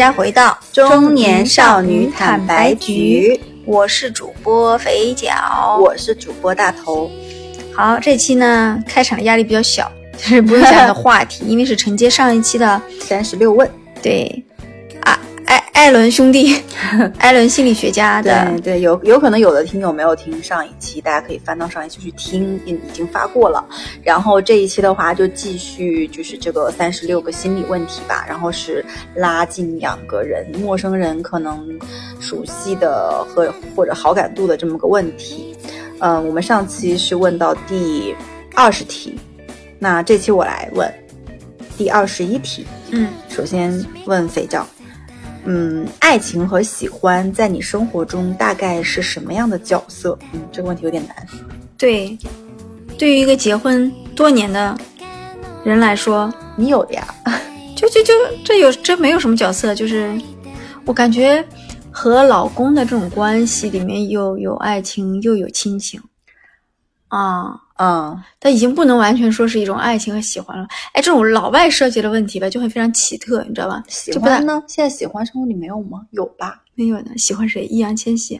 大家回到中年少女坦白局，我是主播肥脚，我是主播大头。好，这期呢开场压力比较小，就是不用讲的话题，因为是承接上一期的三十六问。对，啊，艾艾伦兄弟，艾伦心理学家的，对对，有有可能有的听友没有听上一期，大家可以翻到上一期去听，已已经发过了。然后这一期的话就继续就是这个三十六个心理问题吧，然后是拉近两个人陌生人可能熟悉的和或者好感度的这么个问题。嗯，我们上期是问到第二十题，那这期我来问第二十一题。嗯，首先问肥皂，嗯，爱情和喜欢在你生活中大概是什么样的角色？嗯，这个问题有点难。对，对于一个结婚多年的人来说，你有的呀？就就就这有这没有什么角色，就是我感觉和老公的这种关系里面又有爱情又有亲情啊。嗯，但已经不能完全说是一种爱情和喜欢了。哎，这种老外设计的问题吧，就会非常奇特，你知道吧？喜欢呢？现在喜欢生活里没有吗？有吧？没有呢。喜欢谁？易烊千玺。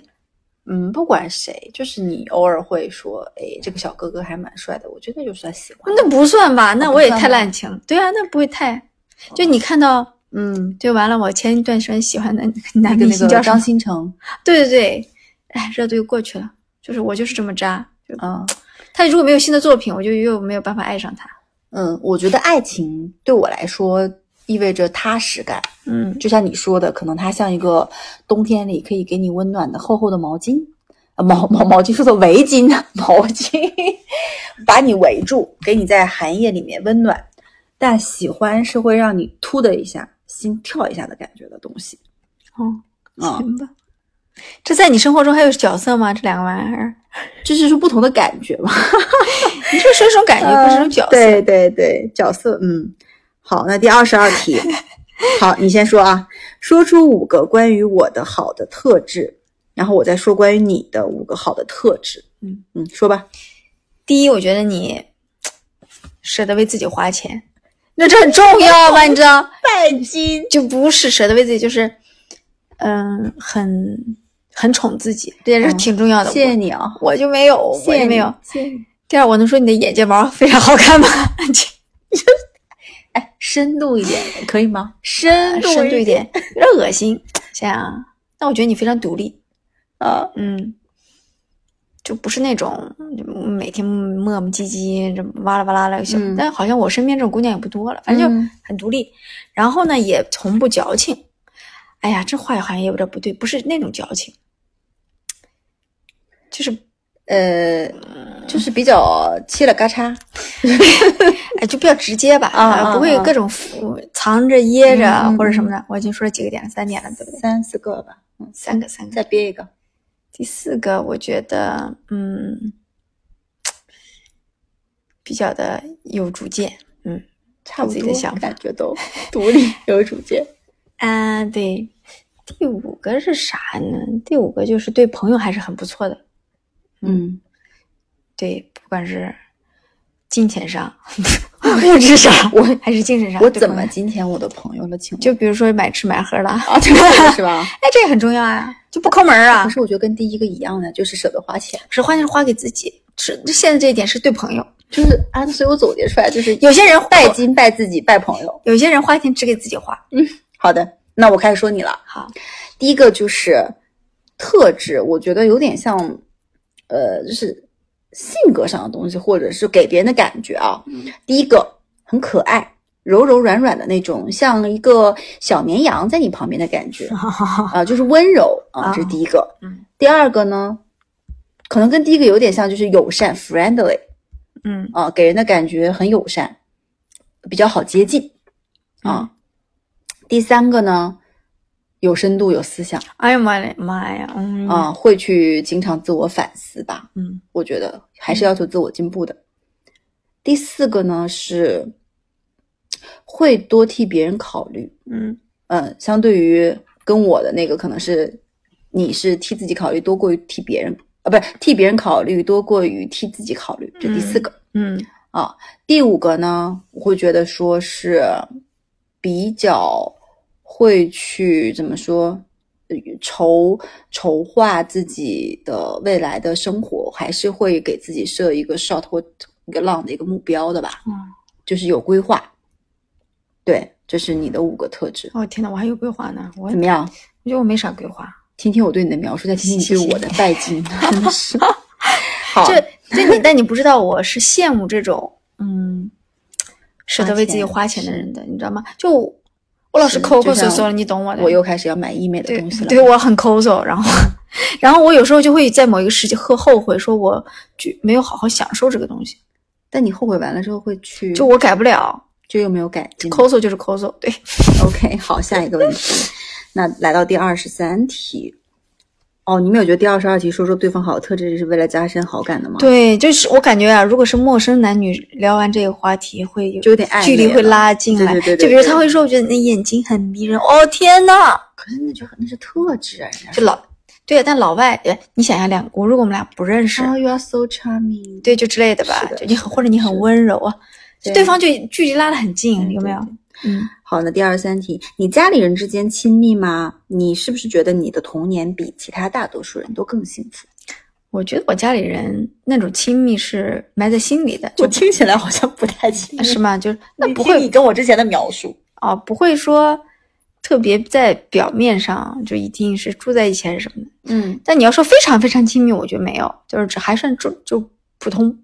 嗯，不管谁，就是你偶尔会说，哎，这个小哥哥还蛮帅的，我觉得就算喜欢。那不算吧？那我也太滥情。对啊，那不会太。就你看到，嗯，就完了。我前一段时间喜欢的那男个那个张明星叫张？新成，对对对，哎，热度又过去了。就是我就是这么渣。就嗯他如果没有新的作品，我就又没有办法爱上他。嗯，我觉得爱情对我来说意味着踏实感。嗯，就像你说的，可能它像一个冬天里可以给你温暖的厚厚的毛巾，啊毛毛毛巾说的围巾，毛巾 把你围住，给你在寒夜里面温暖。但喜欢是会让你突的一下心跳一下的感觉的东西。哦，啊、行吧。这在你生活中还有角色吗？这两个玩意儿，这就是说不同的感觉嘛。你说是一种感觉，不是一种角色。对对对，角色，嗯，好，那第二十二题，好，你先说啊，说出五个关于我的好的特质，然后我再说关于你的五个好的特质。嗯嗯，说吧。第一，我觉得你舍得为自己花钱，那这很重要吧？你知道，拜金，就不是舍得为自己，就是嗯，很很宠自己，这也是嗯挺重要的。谢谢你啊，我，我就没有，我谢谢就没有。，谢谢。第二，我能说你的眼睫毛非常好看吗？哎，深度一点可以吗？深度深度一点，有点恶心。这样啊，那我觉得你非常独立，啊，嗯，就不是那种每天磨磨唧唧、这哇啦哇啦的。嗯但好像我身边这种姑娘也不多了，反正就嗯很独立。然后呢，也从不矫情。哎呀，这话好像也有点不对，不是那种矫情，就是呃，就是比较切了嘎嚓。哎，就比较直接吧，啊不会各种藏着掖着或者什么的。我已经说了几个点了，三点了，对不对？三四个吧，嗯，三个，三个。再憋一个。第四个，我觉得，嗯，比较的有主见，嗯，差不多自己的想法感觉都 独立有主见。啊，对。第五个是啥呢？第五个就是对朋友还是很不错的，嗯，对，不管是金钱上、物质上，我还是精神上，我怎么对朋友今天我的朋友了？请问就比如说买吃买喝了，啊，这个是吧？哎，这也很重要啊，就不抠门啊可，是我觉得跟第一个一样的，就是舍得花钱，是花钱是花给自己，是现在这一点是对朋友，就是啊，所以我总结出来就是有些人拜金拜自己拜朋友。有些人花钱只给自己花，嗯好的，那我开始说你了。好，第一个就是特质，我觉得有点像，呃，就是性格上的东西，或者是给别人的感觉啊。嗯第一个很可爱，柔柔软软的那种，像一个小绵羊在你旁边的感觉 啊、就是温柔啊，啊这是第一个。嗯第二个呢，可能跟第一个有点像，就是友善 （friendly） 嗯啊，给人的感觉很友善，比较好接近啊。第三个呢，有深度、有思想哎呀妈呀妈呀，嗯啊，会去经常自我反思吧。嗯我觉得还是要求自我进步的。第四个呢是会多替别人考虑，嗯嗯，相对于跟我的那个可能是你是替自己考虑多过于替别人啊，不是替别人考虑多过于替自己考虑，这第四个。嗯啊，第五个呢，我会觉得说是比较会去怎么说？呃筹筹划自己的未来的生活，还是会给自己设一个 short 或一个 long 的一个目标的吧？嗯，就是有规划。对，这是你的五个特质，哦天呐，我还有规划呢，我怎么样？我觉得我没啥规划。听听我对你的描述，再听听你对我的拜金，真的是。好，这这你，但你不知道我是羡慕这种嗯，舍得为自己花钱的人的，你知道吗？就我老是是抠抠搜搜的，你懂我的。我又开始要买医美的东西了。对我很抠搜，然后 然后我有时候就会在某一个时期很后悔，说我就没有好好享受这个东西，但你后悔完了之后会去，就我改不了，就又没有改进。抠搜就是抠搜，对。OK，好，下一个问题。那来到第二十三题。哦，你没有觉得第二十二题说说对方好的特质是为了加深好感的吗？，对，就是我感觉啊，如果是陌生男女聊完这个话题，会有就有点距离会拉近来。对对对对就比如他会说，我觉得你的眼睛很迷人。哦天呐，可是那就那是特质啊，就老对啊，但老外，哎，你想想两，我如果我们俩不认识，哦，you are so charming。对，就之类的吧，的就你很或者你很温柔啊，就对对方就距离拉得很近，有没有嗯，好，那第二十三题，你家里人之间亲密吗？你是不是觉得你的童年比其他大多数人都更幸福？我觉得我家里人那种亲密是埋在心里的，就听起来好像不太亲密是吗？就是那那不会你跟我之前的描述，啊，不会说特别在表面上就一定是住在一起还是什么的。嗯，但你要说非常非常亲密，我觉得没有，就是只还算就就普通。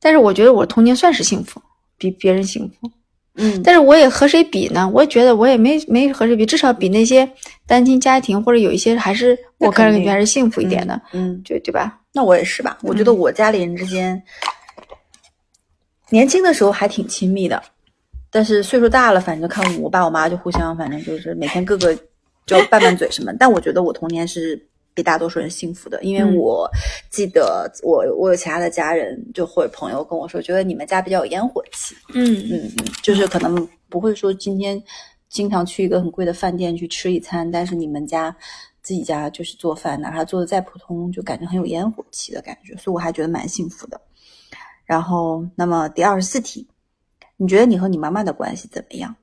但是我觉得我童年算是幸福，比别人幸福。嗯，但是我也和谁比呢？我也觉得我也没没和谁比，至少比那些单亲家庭或者有一些还是我个人感觉还是幸福一点的，嗯，对对吧？那我也是吧。我觉得我家里人之间，年轻的时候还挺亲密的，但是岁数大了，反正看我爸我妈就互相，反正就是每天各个就拌拌嘴什么。但我觉得我童年是比大多数人幸福的，因为嗯我记得我我有其他的家人就或者朋友跟我说，觉得你们家比较有烟火气。嗯嗯嗯，就是可能不会说今天经常去一个很贵的饭店去吃一餐，但是你们家自己家就是做饭，哪怕做的再普通，就感觉很有烟火气的感觉，所以我还觉得蛮幸福的。然后，那么第二十四题，你觉得你和你妈妈的关系怎么样？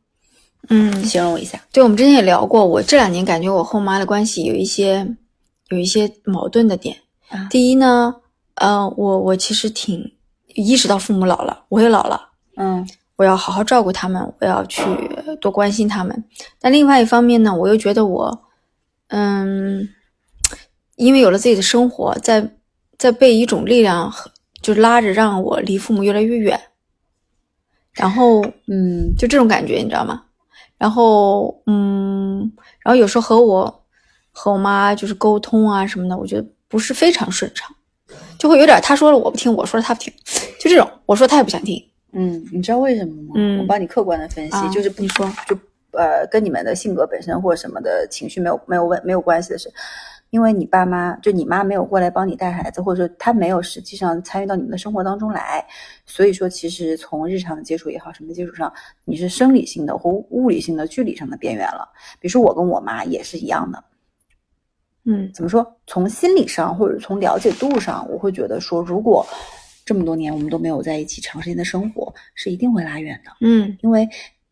嗯，形容一下。对，我们之前也聊过，我这两年感觉我和我妈的关系有一些有一些矛盾的点。啊第一呢，呃，我我其实挺意识到父母老了，我也老了，嗯我要好好照顾他们，我要去多关心他们。但另外一方面呢，我又觉得我，嗯，因为有了自己的生活，在在被一种力量就拉着让我离父母越来越远，然后嗯就这种感觉，你知道吗？然后嗯，然后有时候和我和我妈就是沟通啊什么的，我觉得不是非常顺畅，就会有点她说了我不听，我说了她不听，就这种，我说她也不想听。嗯，你知道为什么吗？嗯我帮你客观的分析，啊就是不你说就呃跟你们的性格本身或者什么的情绪没有没有问没有关系的是，因为你爸妈就你妈没有过来帮你带孩子，或者说她没有实际上参与到你们的生活当中来，所以说其实从日常的接触也好，什么的接触上，你是生理性的或物理性的距离上的边缘了。比如说我跟我妈也是一样的，嗯怎么说？从心理上或者从了解度上，我会觉得说，如果这么多年我们都没有在一起长时间的生活，是一定会拉远的。嗯，因为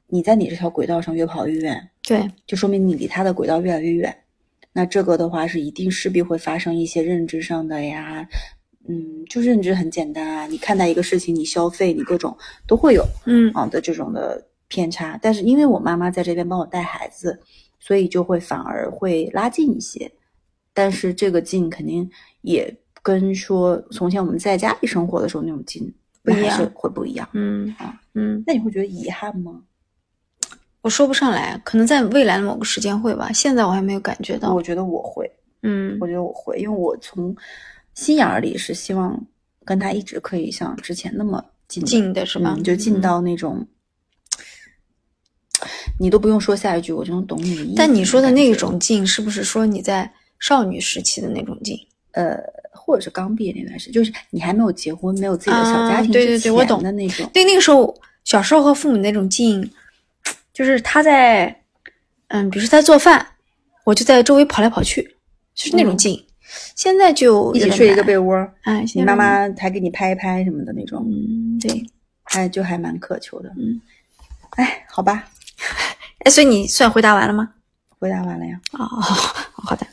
你在你这条轨道上越跑越远，对，就说明你离他的轨道越来越远。那这个的话是一定势必会发生一些认知上的呀，嗯，就认知很简单啊，你看待一个事情，你消费，你各种都会有嗯啊的这种的偏差。但是因为我妈妈在这边帮我带孩子，所以就会反而会拉近一些。但是这个近肯定也跟说从前我们在家里生活的时候那种近不一样是会不一样。嗯啊嗯，那你会觉得遗憾吗？我说不上来，可能在未来的某个时间会吧，现在我还没有感觉到我。觉得我会。嗯我觉得我会，因为我从心眼儿里是希望跟他一直可以像之前那么近的近的是吧嗯就近到那种，你都不用说下一句，我就能懂你的意思。但你说的那种，种近，是不是说你在少女时期的那种劲？呃，或者是刚毕业那段时间，就是你还没有结婚、没有自己的小家庭啊对对对我懂的那种。对，那个时候小时候和父母那种劲，就是他在，嗯，比如说他做饭，我就在周围跑来跑去，就是那种嗯近。现在就一起睡一个被窝，哎，你妈妈还给你拍一拍什么的那种，嗯，对，哎就还蛮渴求的。嗯，哎，好吧，哎，所以你算回答完了吗？回答完了呀。哦，好的，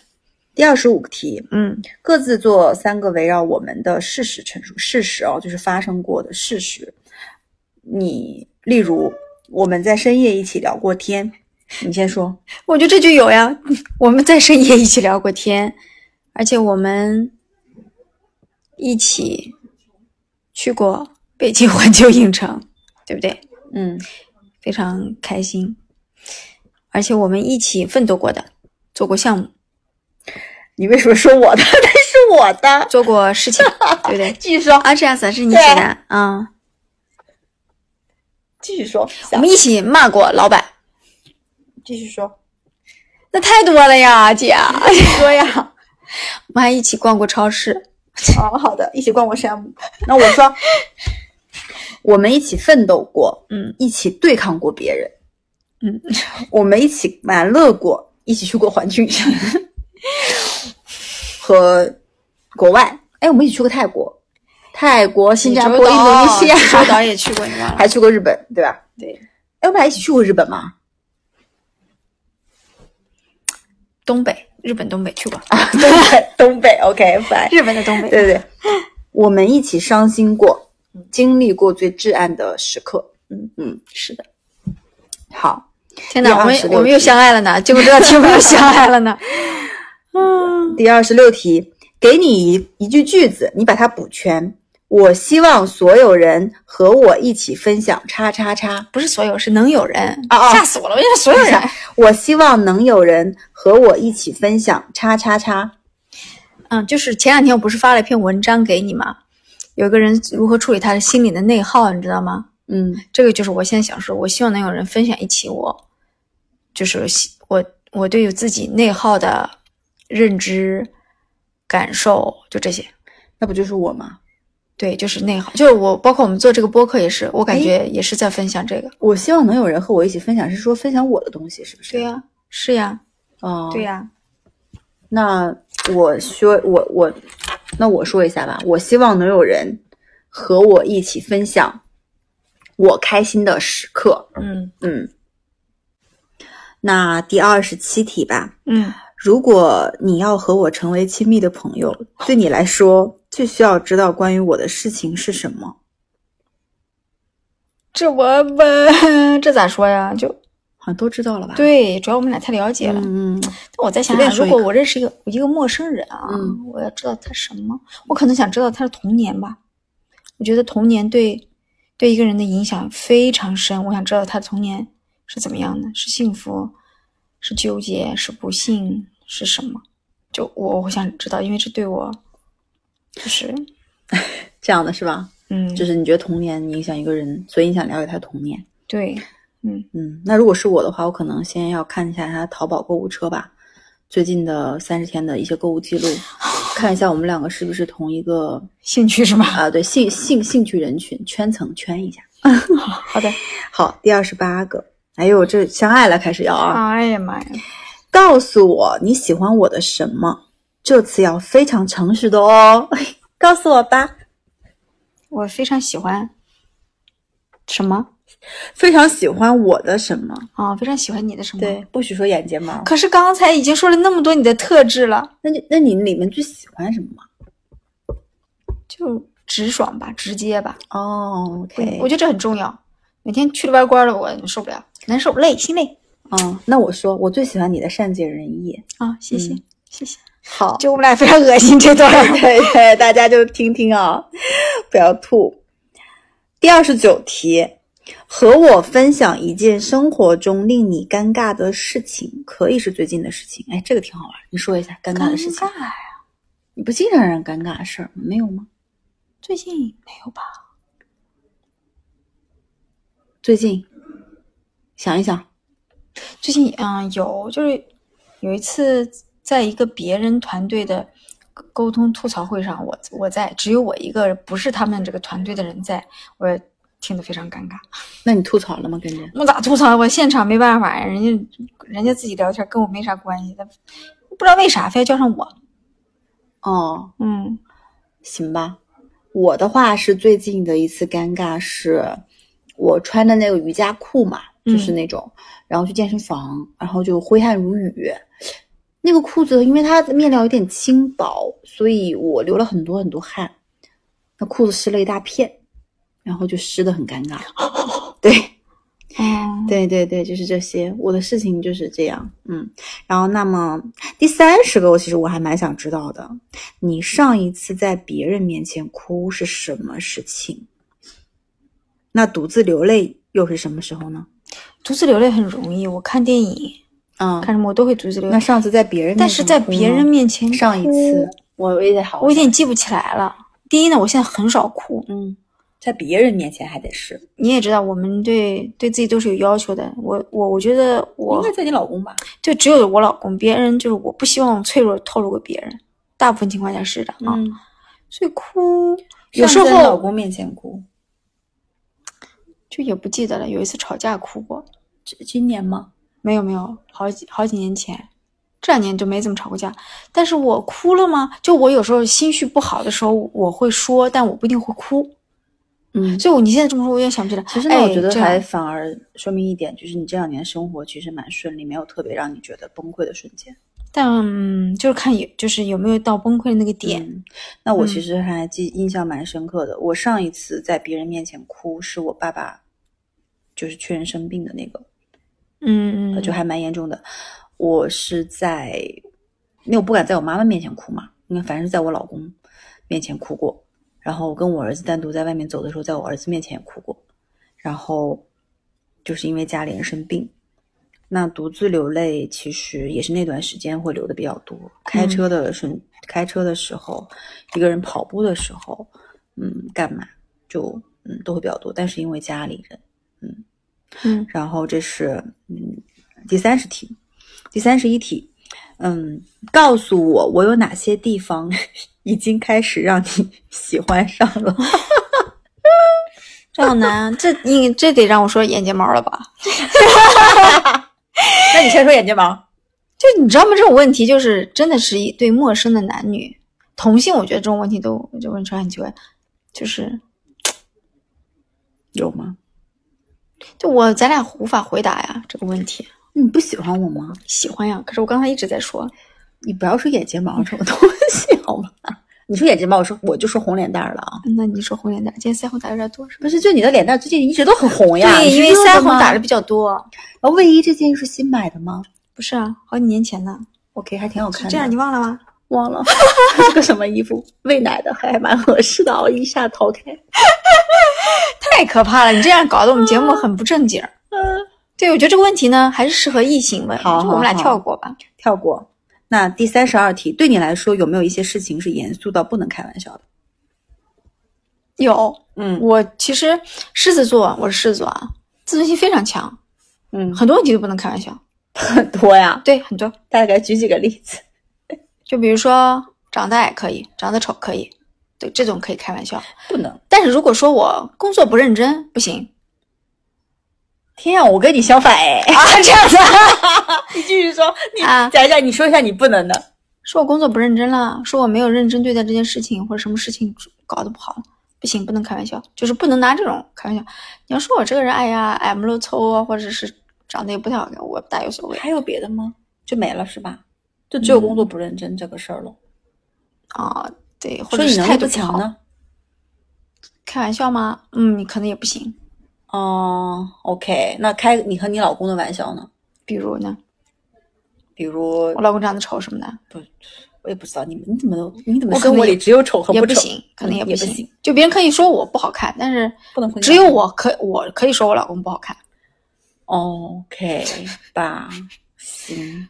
第二十五个题，嗯各自做三个围绕我们的事实陈述。事实哦，就是发生过的事实。你例如我们在深夜一起聊过天，你先说。我觉得这就有呀。我们在深夜一起聊过天，而且我们一起去过北京环球影城，对不对？嗯，非常开心，而且我们一起奋斗过的，做过项目，你为什么说我的？那是我的。做过事情，对不对？继续说，啊，这样子是你写的？啊、继续说，我们一起骂过老板，继续说，那太多了呀，姐，你说呀。我们还一起逛过超市，哦，好的，一起逛过山姆。那我说，我们一起奋斗过，嗯，一起对抗过别人，嗯，我们一起玩乐过，一起去过环球影城和国外。哎，我们一起去过泰国、泰国、新加坡、印度尼西亚，济州岛也去过，你？还去过日本，对吧？对，哎，我们俩一起去过日本吗？东北，日本东北去过，啊，东北，东北，OK，拜。日本的东北，对对对，我们一起伤心过，经历过最至暗的时刻。嗯嗯，是的。好，天哪，我们我们又相爱了呢，结果这道题我们又相爱了呢。嗯，第二十六题，给你一一句句子，你把它补全。我希望所有人和我一起分享叉叉叉。不是所有，是能有人啊啊吓死我了！我以为是所有人。我希望能有人和我一起分享叉叉叉。嗯，就是前两天我不是发了一篇文章给你吗？有个人如何处理他的心理的内耗，你知道吗？嗯这个就是我现在想说，我希望能有人分享一起我，就是我我对于自己内耗的认知、感受，就这些。那不就是我吗？对，就是内耗，就是我，包括我们做这个播客也是，我感觉也是在分享这个。我希望能有人和我一起分享，是说分享我的东西，是不是？对呀、是呀，哦，对呀、那我说我我，那我说一下吧。我希望能有人和我一起分享我开心的时刻。嗯嗯，那第二十七题吧。嗯，如果你要和我成为亲密的朋友，对你来说最需要知道关于我的事情是什么？这我不，这咋说呀？就好像都知道了吧？，对，主要我们俩太了解了。嗯，但我在想想，如果我认识一个一个陌生人啊，嗯我要知道他什么，我可能想知道他的童年吧。我觉得童年对对一个人的影响非常深，我想知道他的童年是怎么样的，是幸福，是纠结，是不幸，是什么？就我我想知道，因为这对我就是 这样的是吧？嗯，就是你觉得童年影响一个人，所以你想了解他童年。对，嗯嗯，那如果是我的话，我可能先要看一下他淘宝购物车吧，最近的三十天的一些购物记录，看一下我们两个是不是同一个 兴趣是吧？啊？对，兴兴兴趣人群圈层圈一下。好的。好，第二十八个，哎呦，这相爱了，开始要啊！哎呀妈呀！告诉我你喜欢我的什么？这次要非常诚实的哦，告诉我吧。我非常喜欢什么非常喜欢我的什么？啊、非常喜欢你的什么？对，不许说眼睫毛。可是刚才已经说了那么多你的特质了，那你那你里面最喜欢什么吗？就直爽吧，直接吧。哦，OK，我觉得这很重要。每天去了弯弯的，我受不了，难受，累，心累嗯，那我说，我最喜欢你的善解人意。啊！谢谢，嗯谢谢。好，就我们俩非常恶心这段。对对，大家就听听啊，不要吐。第二十九题，和我分享一件生活中令你尴尬的事情，可以是最近的事情。哎，这个挺好玩，你说一下尴尬的事情。呀！你不经常让人尴尬的事儿？没有吗？最近没有吧？最近想一想，最近嗯有，就是有一次在一个别人团队的沟通吐槽会上，我我在，只有我一个不是他们这个团队的人在，我也听得非常尴尬。那你吐槽了吗？跟人？我咋吐槽？我现场没办法呀，人家人家自己聊天跟我没啥关系，他不知道为啥非要叫上我。哦，嗯行吧。我的话是最近的一次尴尬是，我穿的那个瑜伽裤嘛，嗯就是那种，然后去健身房，然后就挥汗如雨。那个裤子因为它的面料有点轻薄，所以我流了很多很多汗，那裤子湿了一大片，然后就湿的很尴尬。对，哦，对对对，就是这些，我的事情就是这样，嗯。然后，那么第三十个，我其实我还蛮想知道的，你上一次在别人面前哭是什么事情？那独自流泪又是什么时候呢？独自流泪很容易，我看电影嗯，看什么我都会独自流泪。那上次在别人但是在别人面前上一次，我也得好好我有点记不起来了。第一呢，我现在很少哭，嗯，在别人面前还得是，你也知道，我们对对自己都是有要求的。我我我觉得我应该在你老公吧？就只有我老公，别人就是我不希望脆弱透露给别人，大部分情况下是的啊。嗯，所以哭有时候在老公面前哭，就也不记得了。有一次吵架哭过，这今年吗？没有没有，好几好几年前，这两年就没怎么吵过架。但是我哭了吗？就我有时候心绪不好的时候，我会说，但我不一定会哭。嗯，所以我你现在这么说，我也想不起来。其实呢，哎我觉得还反而说明一点，就是你这两年生活其实蛮顺利，没有特别让你觉得崩溃的瞬间。但、嗯、就是看有就是有没有到崩溃的那个点。嗯，那我其嗯实还记印象蛮深刻的。我上一次在别人面前哭，是我爸爸就是确认生病的那个，嗯嗯，呃就还蛮严重的。我是在，因为我不敢在我妈妈面前哭嘛，因为凡是在我老公面前哭过。然后我跟我儿子单独在外面走的时候，在我儿子面前也哭过。然后就是因为家里人生病，那独自流泪，其实也是那段时间会流的比较多。开车的瞬，开车的时候，一个人跑步的时候，嗯，干嘛就嗯都会比较多。但是因为家里人，嗯然后这是嗯第三十题，第三十一题，嗯，告诉我我有哪些地方 已经开始让你喜欢上了？这好难，这你这得让我说眼睫毛了吧？那你先说眼睫毛。就你知道吗？这种问题就是真的是一对陌生的男女同性，我觉得这种问题都就问出来很奇怪，就是有吗？就我咱俩无法回答呀这个问题。你不喜欢我吗？喜欢呀，可是我刚才一直在说，你不要说眼睫毛这种东西好吗？你说眼睫毛，我说我就说红脸蛋儿了啊。那你说红脸蛋，今天腮红打的有点多是吧？不是，就你的脸蛋最近一直都很红呀。对，因为腮红打的比较多。然后卫衣这件是新买的吗不是啊，好几年前的。？OK，还挺好看的。这样你忘了吗？忘了 是个什么衣服，喂奶的还蛮合适的我，一下逃开。太可怕了！你这样搞得我们节目很不正经儿。嗯，对，我觉得这个问题呢，还是适合异性问，好就我们俩跳过吧。跳过。那第三十二题，对你来说有没有一些事情是严肃到不能开玩笑的？有，嗯我其实狮子座，我是狮子座啊，自尊心非常强，嗯，很多问题都不能开玩笑。很 多呀，对，很多，大概举几个例子。就比如说长得矮可以，长得丑可以，对，这种可以开玩笑。不能。但是如果说我工作不认真，不行天啊，我跟你相反哎！啊，这样子。你继续说，你啊讲一下，你说一下你不能的。说我工作不认真了，说我没有认真对待这件事情，或者什么事情搞得不好了，不行，不能开玩笑，就是不能拿这种开玩笑。你要说我这个人，哎呀，矮不溜凑啊，或者是长得也不太好看，我大有所谓还有别的吗？就没了是吧？就只有工作不认真这个事儿了。啊。对，或者是态度不好，不强呢？开玩笑吗？嗯，你可能也不行。哦，OK，那开你和你老公的玩笑呢？比如呢，比如我老公长得丑什么的，不，我也不知道你们你怎么你怎么我可能也生活里只有丑和丑？也不行，可能嗯也不行。也不行就别人可以说我不好看，但是不能只有我可我可以说我老公不好看。OK 吧，行。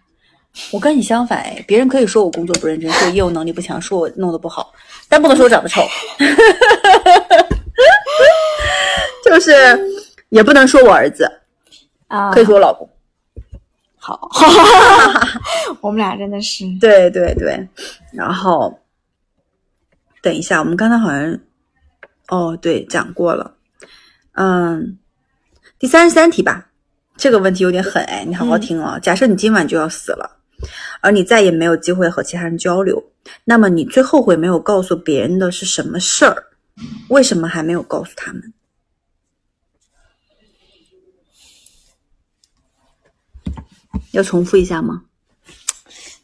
我跟你相反哎，别人可以说我工作不认真，说我业务能力不强，说我弄得不好，但不能说我长得丑，就是也不能说我儿子，啊，可以说我老公。好，我们俩真的是对对对，然后等一下，我们刚才好像哦，对，讲过了。嗯，第三十三题吧，这个问题有点狠哎，你好好听哦。假设你今晚就要死了，而你再也没有机会和其他人交流，那么你最后悔没有告诉别人的是什么事儿？为什么还没有告诉他们？要重复一下吗？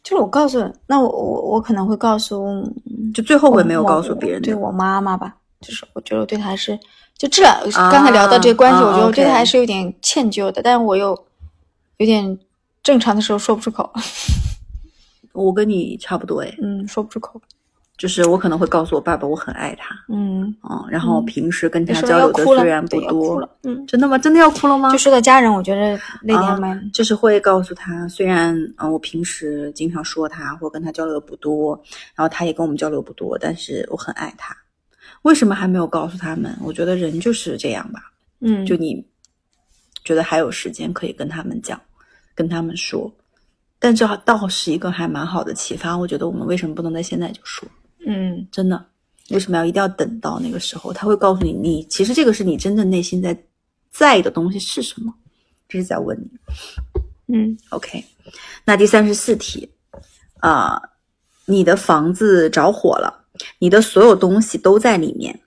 就是我告诉，那我我我可能会告诉，就最后悔没有告诉别人。对我妈妈吧，就是我觉得我对她还是就这刚才聊到这个关系，我觉得我对她还是有点歉疚的，但是我又有点。正常的时候说不出口，我跟你差不多哎，嗯，说不出口，就是我可能会告诉我爸爸我很爱他，嗯，嗯，然后嗯平时跟他说交流的虽然不多，，嗯，真的吗？真的要哭了吗？就说到家人，我觉得泪啊点蛮，就是会告诉他，虽然嗯、呃我平时经常说他或跟他交流的不多，然后他也跟我们交流不多，但是我很爱他。为什么还没有告诉他们？我觉得人就是这样吧，嗯，就你觉得还有时间可以跟他们讲，跟他们说，但这倒是一个还蛮好的启发。我觉得我们为什么不能在现在就说？嗯真的，为什么要一定要等到那个时候？他会告诉你，你其实这个是你真正内心在在意的东西是什么，这是在问你。嗯 OK，那第三十四题啊、你的房子着火了，你的所有东西都在里面，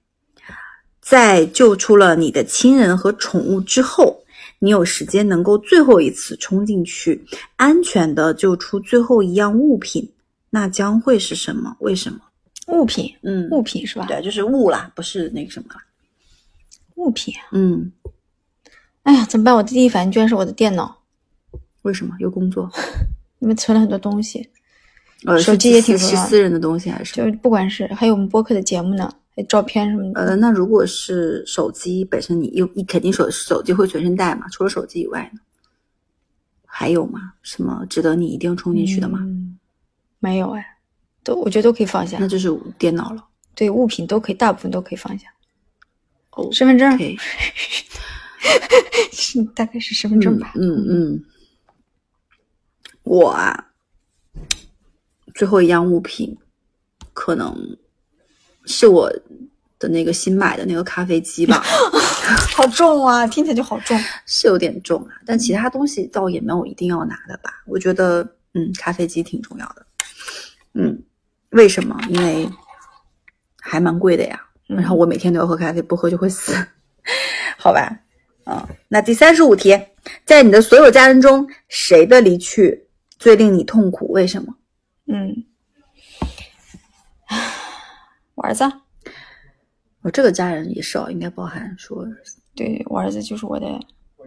在救出了你的亲人和宠物之后，你有时间能够最后一次冲进去，安全的救出最后一样物品，那将会是什么？为什么？物品嗯，物品是吧？对，就是物啦，不是那个什么啦。物品，嗯，哎呀，怎么办？我的第一反应居然是我的电脑，为什么有工作？因为存了很多东西，呃，手机也挺重要的是私人的东西还是？就是不管是还有我们播客的节目呢，照片什么的，呃，那如果是手机本身你，又你肯定手手机会随身带嘛？除了手机以外呢，还有吗？什么值得你一定冲进去的吗？嗯，没有哎，都我觉得都可以放下那，就是电脑了。对物品都可以，大部分都可以放下。哦身份证 是大概是身份证吧？嗯嗯，我啊，最后一样物品可能是我的那个新买的那个咖啡机吧，好重啊，听起来就好重。是有点重啊，但其他东西倒也没有一定要拿的吧。我觉得，嗯，咖啡机挺重要的。嗯，为什么？因为还蛮贵的呀。嗯然后我每天都要喝咖啡，不喝就会死，好吧？嗯、那第三十五题，在你的所有家人中，谁的离去最令你痛苦？为什么？嗯，我儿子，啊我这个家人也是哦，应该包含说，对我儿子就是我的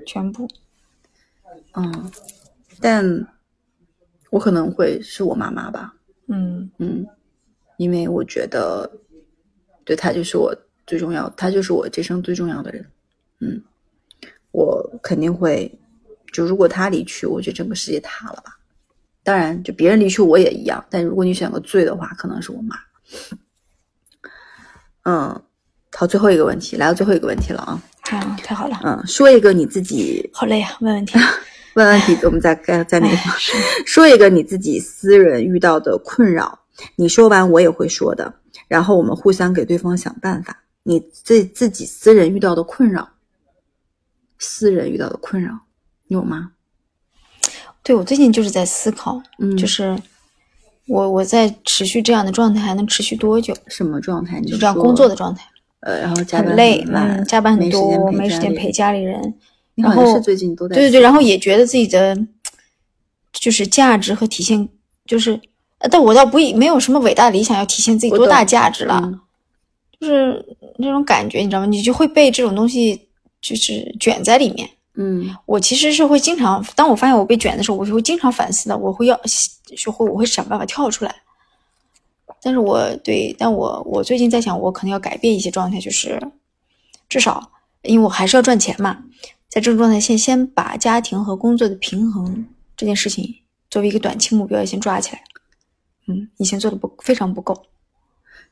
全部。嗯，但我可能会是我妈妈吧。嗯嗯，因为我觉得，对他就是我最重要，他就是我这生最重要的人。嗯，我肯定会，就如果他离去，我觉得整个世界塌了吧。当然，就别人离去我也一样，但如果你选个最的话，可能是我妈。嗯，好，最后一个问题，来到最后一个问题了啊。啊，太好了，嗯，说一个你自己好累啊，问问题。问问题，我们再再在那个 说一个你自己私人遇到的困扰，你说完我也会说的，然后我们互相给对方想办法。你自自己私人遇到的困扰，私人遇到的困扰有吗？对我最近就是在思考，嗯就是我我在持续这样的状态还能持续多久？什么状态？就这样工作的状态，呃，然后加班很累，晚嗯，加班很多，没没时间陪家家里人，你然后好像是最近都在对对对，然后也觉得自己的就是价值和体现，就是，呃但我倒不没有什么伟大的理想要体现自己多大价值了，嗯就是那种感觉，你知道吗？你就会被这种东西就是卷在里面。嗯我其实是会经常，当我发现我被卷的时候，我就会经常反思的，我会要学会我会想办法跳出来。但是我对，但我我最近在想，我可能要改变一些状态，就是至少因为我还是要赚钱嘛，在这种状态先先把家庭和工作的平衡这件事情作为一个短期目标，先抓起来。嗯，以前做的不非常不够。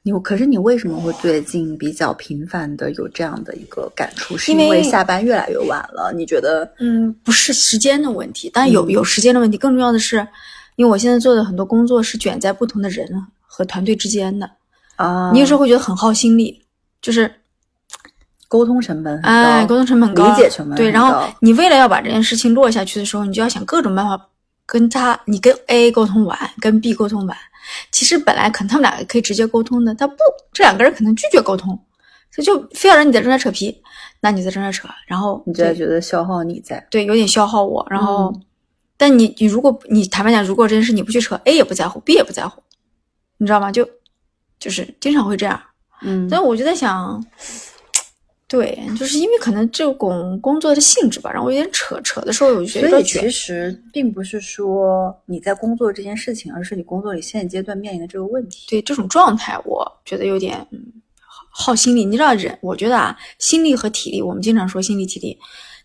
你可是你为什么会最近比较频繁的有这样的一个感触？是因为下班越来越晚了？你觉得？嗯，不是时间的问题，但有嗯有时间的问题。更重要的是，因为我现在做的很多工作是卷在不同的人和团队之间的，啊，你有时候会觉得很耗心力，就是沟通成本哎，沟通成本高，理解成本对。很然后高你为了要把这件事情落下去的时候，你就要想各种办法跟他，你跟 A 沟通完，跟 B 沟通完。其实本来可能他们俩可以直接沟通的，他不，这两个人可能拒绝沟通，所以就非要让你在这儿扯皮，那你在这儿扯，然后你就对觉得消耗你在，对，有点消耗我。然后，嗯但你你如果你坦白讲，如果这件事你不去扯，A 也不在乎，B 也不在乎，你知道吗？就就是经常会这样。嗯但我就在想，对，就是因为可能这种工作的性质吧，让我有点扯扯的时候，我就觉得所以其。实并不是说你在工作这件事情，而是你工作里现阶段面临的这个问题。对这种状态，我觉得有点嗯耗心力。你知道人，我觉得啊，心力和体力，我们经常说心力、体力。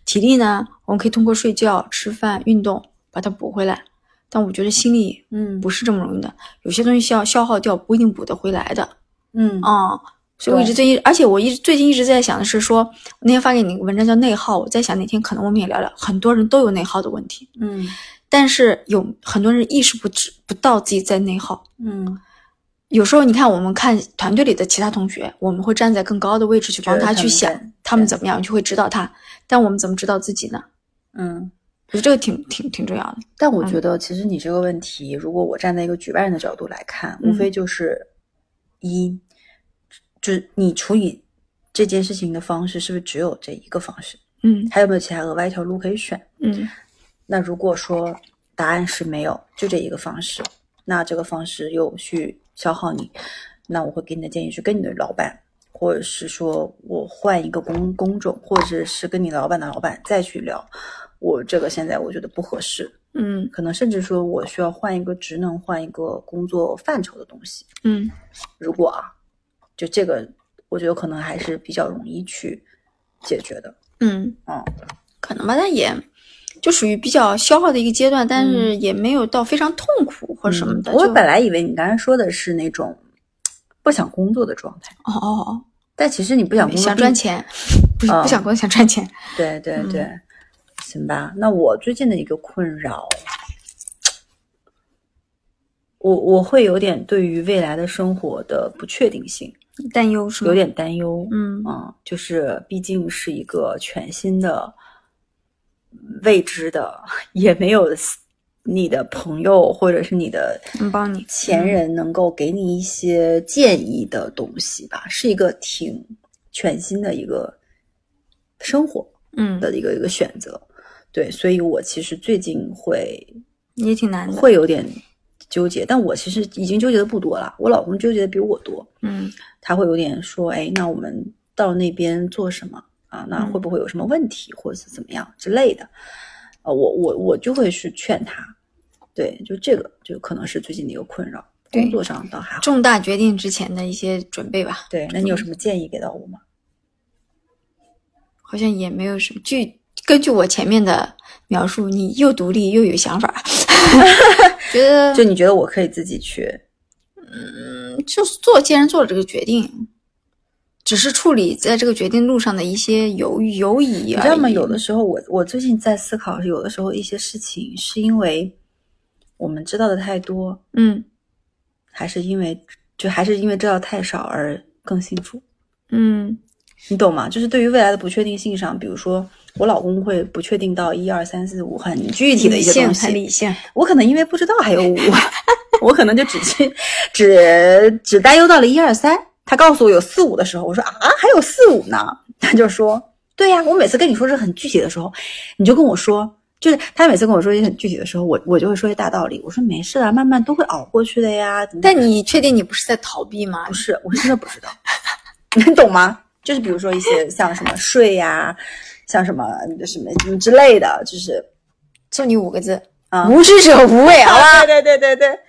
体力呢，我们可以通过睡觉、吃饭、运动把它补回来，但我觉得心力嗯不是这么容易的，有些东西需要消耗掉，不一定补得回来的。嗯啊、所以我一直最近，而且我一直最近一直在想的是说，那天发给你个文章叫内耗，我在想哪天可能我们也聊聊，很多人都有内耗的问题，嗯但是有很多人意识不知不到自己在内耗。嗯，有时候你看，我们看团队里的其他同学，我们会站在更高的位置去帮他去想他们怎么样，就会指导他。但我们怎么指导自己呢？嗯。我觉得这个挺挺挺重要的。但我觉得，其实你这个问题，如果我站在一个局外人的角度来看，无嗯非就是一，就是你处理这件事情的方式是不是只有这一个方式？嗯还有没有其他额外一条路可以选？嗯那如果说答案是没有，就这一个方式，那这个方式又去消耗你，那我会给你的建议是跟你的老板，或者是说我换一个工工种，或者是跟你老板的老板再去聊。我这个现在我觉得不合适，嗯可能甚至说我需要换一个职能，换一个工作范畴的东西。嗯如果啊，就这个，我觉得可能还是比较容易去解决的。嗯，嗯，可能吧，但也就属于比较消耗的一个阶段，但是也没有到非常痛苦或什么的。嗯我本来以为你刚才说的是那种不想工作的状态，哦哦哦，但其实你不想工作，想赚。钱，不不想工作，想赚钱。对对嗯对，行吧。那我最近的一个困扰，我我会有点对于未来的生活的不确定性担忧是吗？有，点担忧。嗯嗯，就是毕竟是一个全新的、未知的，也没有你的朋友或者是你的能帮你前人能够给你一些建议的东西吧，是一个挺全新的一个生活嗯，的一个一个选择。对，所以我其实最近会也挺难的。会有点纠结，但我其实已经纠结的不多了，我老公纠结的比我多。嗯他会有点说，哎，那我们到那边做什么啊？那嗯会不会有什么问题，或者是怎么样之类的？呃，我我我就会去劝他，对，就这个就可能是最近的一个困扰，工作上倒还好。重大决定之前的一些准备吧，对，那你有什么建议给到我吗？好像也没有什么。据根据我前面的描述，你又独立又有想法，觉得就你觉得我可以自己去？嗯，就是做，既然做了这个决定，只是处理在这个决定路上的一些犹豫、犹疑你知道吗？有的时候我我最近在思考，有的时候一些事情是因为我们知道的太多，嗯还是因为就还是因为知道太少而更幸福？嗯你懂吗？就是对于未来的不确定性上，比如说我老公会不确定到一二三四五很具体的一些东西，理性，我可能因为不知道还有五，我可能就只去只只担忧到了一二三。他告诉我有四五的时候，我说啊还有四五呢，他就说对呀、我每次跟你说是很具体的时候，你就跟我说。就是他每次跟我说一些很具体的时候，我我就会说一些大道理。我说没事啊，慢慢都会熬过去的呀。但你确定你不是在逃避吗不？是，我真的不知道，你懂吗？就是比如说一些像什么税呀、像什么什么什么之类的，就是送你五个字：啊，无知者无畏啊！对对对对对，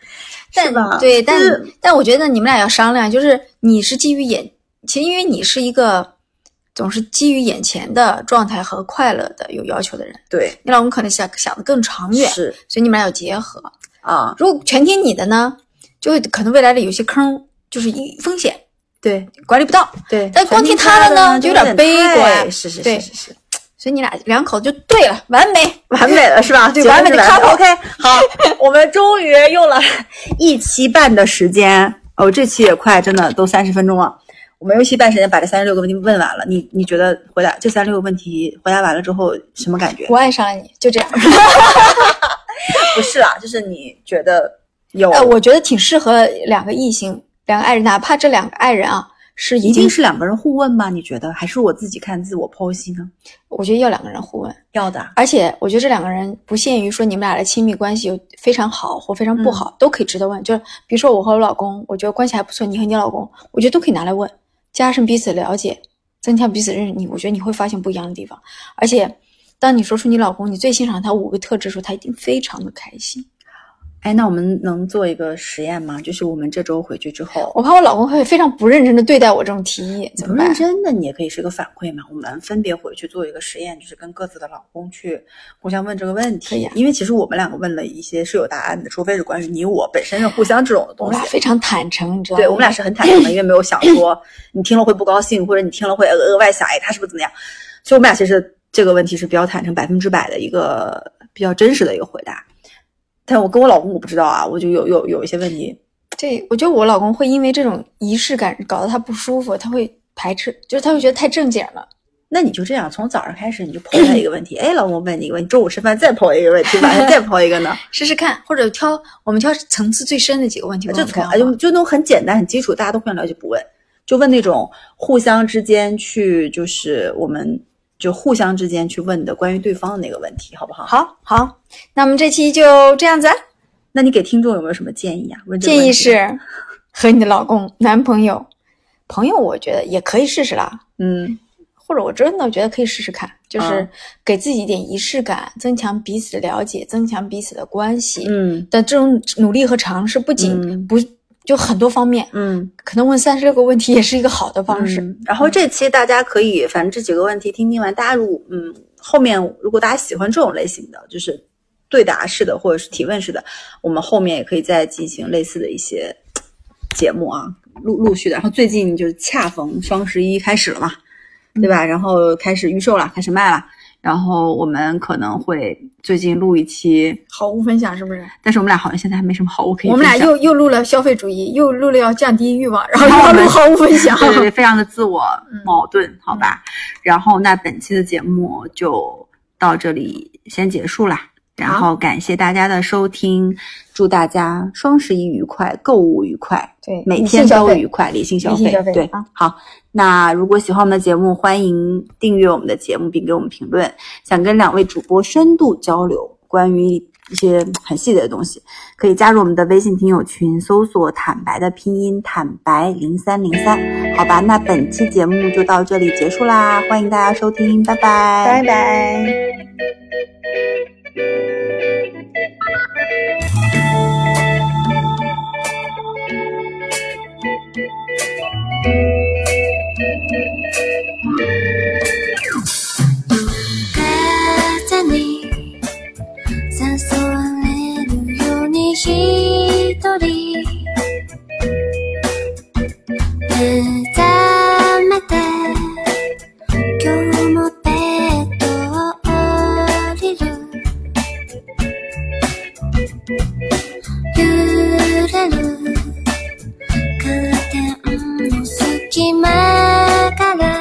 但是？对，但就是但我觉得你们俩要商量，就是你是基于眼，其实因为你是一个总是基于眼前的状态和快乐的有要求的人，对。你老公可能想想的更长远，是。所以你们俩要结合。啊，如果全听你的呢，就会可能未来的有些坑就是一风险对。管理不到，对。但光听他的呢就有点悲观。是是对。是是是，所以你俩两口子就对了，完美。完美了是吧？对 完美的 couple OK，好，我们终于用了一期半的时间，哦，这期也快，真的都三十分钟了。我们用一期半时间把这三十六个问题问完了，你你觉得回答这三十六个问题回答完了之后什么感觉？我爱上了你，就这样。不是啦，就是你觉得有呃，我觉得挺适合两个异性，两个爱人，哪怕这两个爱人啊是一定是两个人互问吗？你觉得还是我自己看自我剖析呢？我觉得要两个人互问，要的，而且我觉得这两个人不限于说你们俩的亲密关系有非常好或非常不好，都可以值得问。就是比如说我和我老公，我觉得关系还不错，你和你老公，我觉得都可以拿来问，加深彼此了解，增强彼此认识。你我觉得你会发现不一样的地方。而且，当你说出你老公你最欣赏他五个特质的时候，他一定非常的开心。哎，那我们能做一个实验吗？就是我们这周回去之后，我怕我老公会非常不认真的对待我这种提议，怎不么办？认真的，你也可以是个反馈嘛。我们分别回去做一个实验，就是跟各自的老公去互相问这个问题。因为其实我们两个问了一些是有答案的，除非是关于你我本身是互相这种的东西我们俩。非常坦诚，你知道吗？对我们俩是很坦诚的，因为没有想说你听了会不高兴，或者你听了会额额外想，哎，他是不是怎么样？所以我们俩其实这个问题是比较坦诚，百分之百的一个比较真实的一个回答。但我跟我老公我不知道啊，我就有有有一些问题。对，我觉得我老公会因为这种仪式感搞得他不舒服，他会排斥，就是他会觉得太正经了。那你就这样，从早上开始你就抛他一个问题，哎，老公问你一个问题，中午吃饭再抛一个问题，晚上再抛一个呢？试试看，或者挑我们挑层次最深的几个问题问就从就就那种很简单、很基础，大家都互相了解，不问，就问那种互相之间去，就是我们就互相之间去问的关于对方的那个问题，好不好？好好，那我们这期就这样子啊。那你给听众有没有什么建议啊？问问建议是 和你的老公、男朋友、朋友，我觉得也可以试试啦。嗯或者我真的觉得可以试试看，就是嗯给自己一点仪式感，增强彼此的了解，增强彼此的关系。嗯但这种努力和尝试，不仅嗯不就很多方面，嗯可能问三十六个问题也是一个好的方式。嗯然后这期大家可以，反正这几个问题听听完，大家如果嗯后面如果大家喜欢这种类型的，就是对答式的或者是提问式的，我们后面也可以再进行类似的一些节目啊，陆陆续的。然后最近就是恰逢双十一开始了嘛，对吧？然后开始预售了，开始卖了。然后我们可能会最近录一期，好物分享是不是？但是我们俩好像现在还没什么好物可以我们俩又又录了消费主义，又录了要降低欲望，然后又录好物分享。对对对，非常的自我嗯矛盾，好吧。然后那本期的节目就到这里先结束啦。然后感谢大家的收听，祝大家双十一愉快，购物愉快，对每天都愉快，理性消费对啊，好。那如果喜欢我们的节目，欢迎订阅我们的节目，并给我们评论。想跟两位主播深度交流关于一些很细节的东西，可以加入我们的微信听友群，搜索“坦白”的拼音“坦白零三零三”。好吧，那本期节目就到这里结束啦，欢迎大家收听，拜拜，拜拜。一人。目指揺れる。カーテンの隙間から。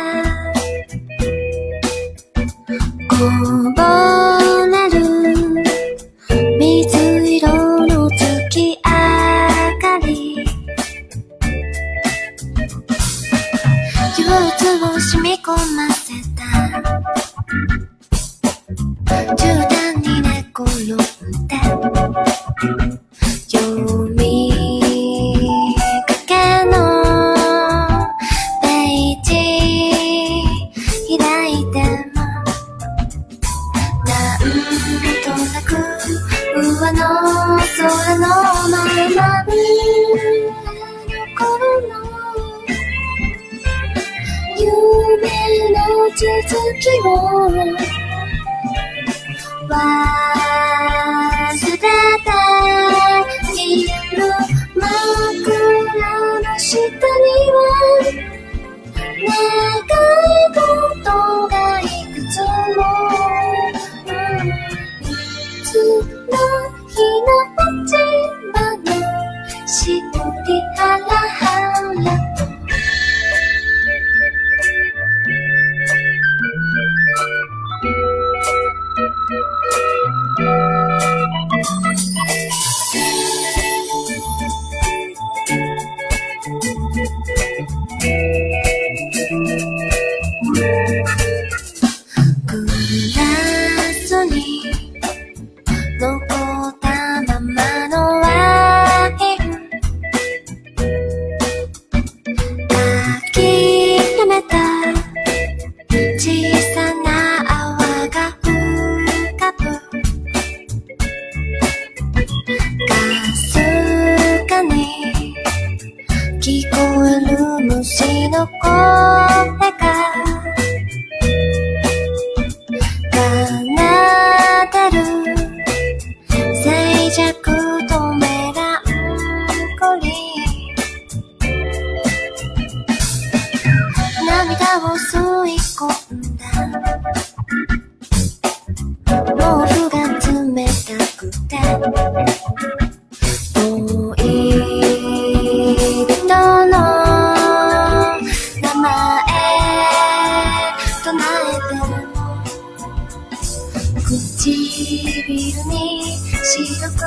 ビルに白く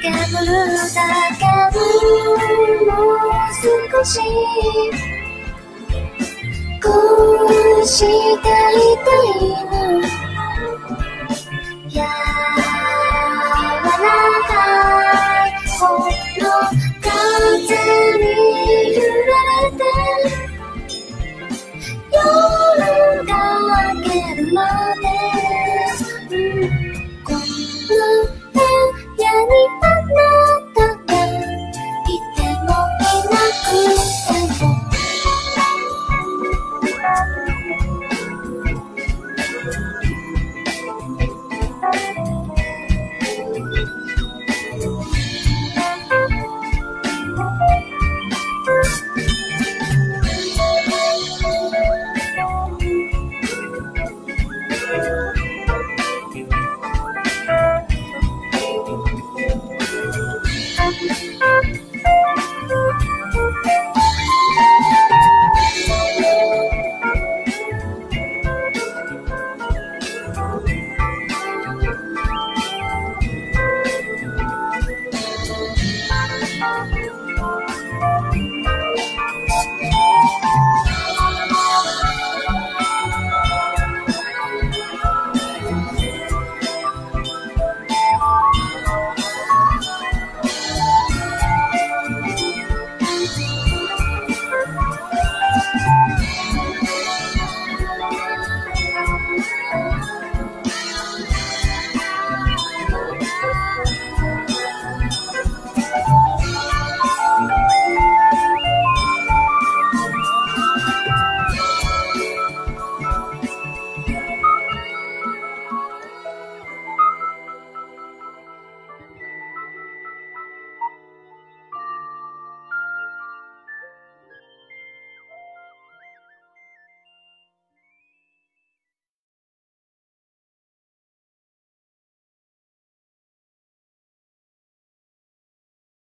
煙るだけもう少しこうしていたいの柔らかいほの風に揺られて夜が明けるまで